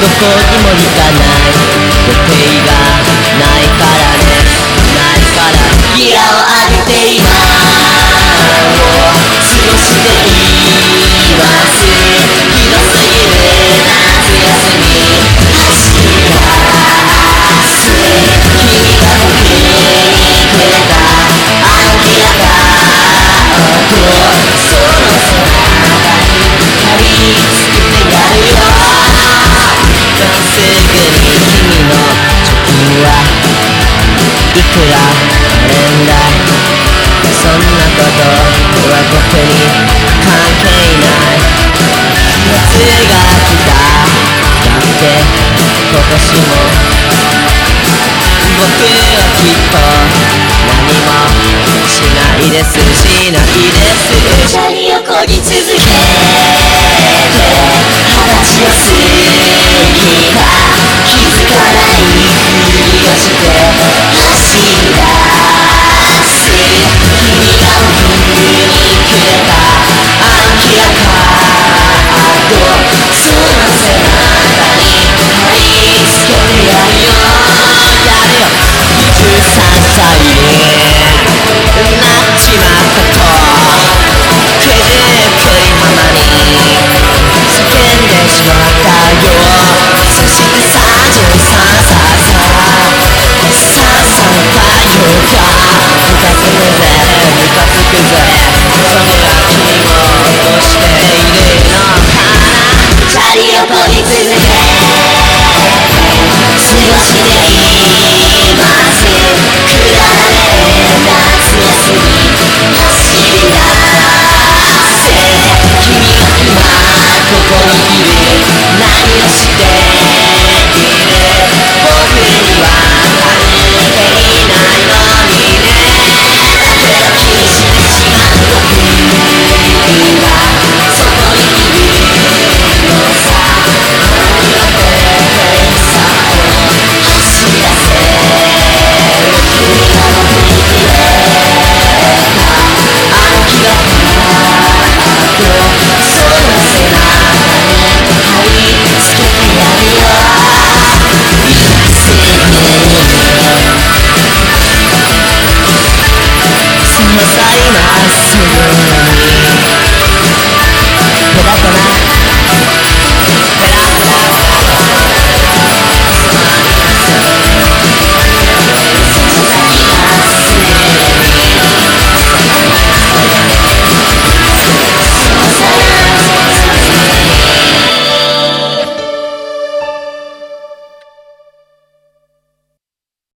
どこにも行かない。予定がないからね。ないから。ギアを上げている。く年代そんなことは僕に関係ない。last year.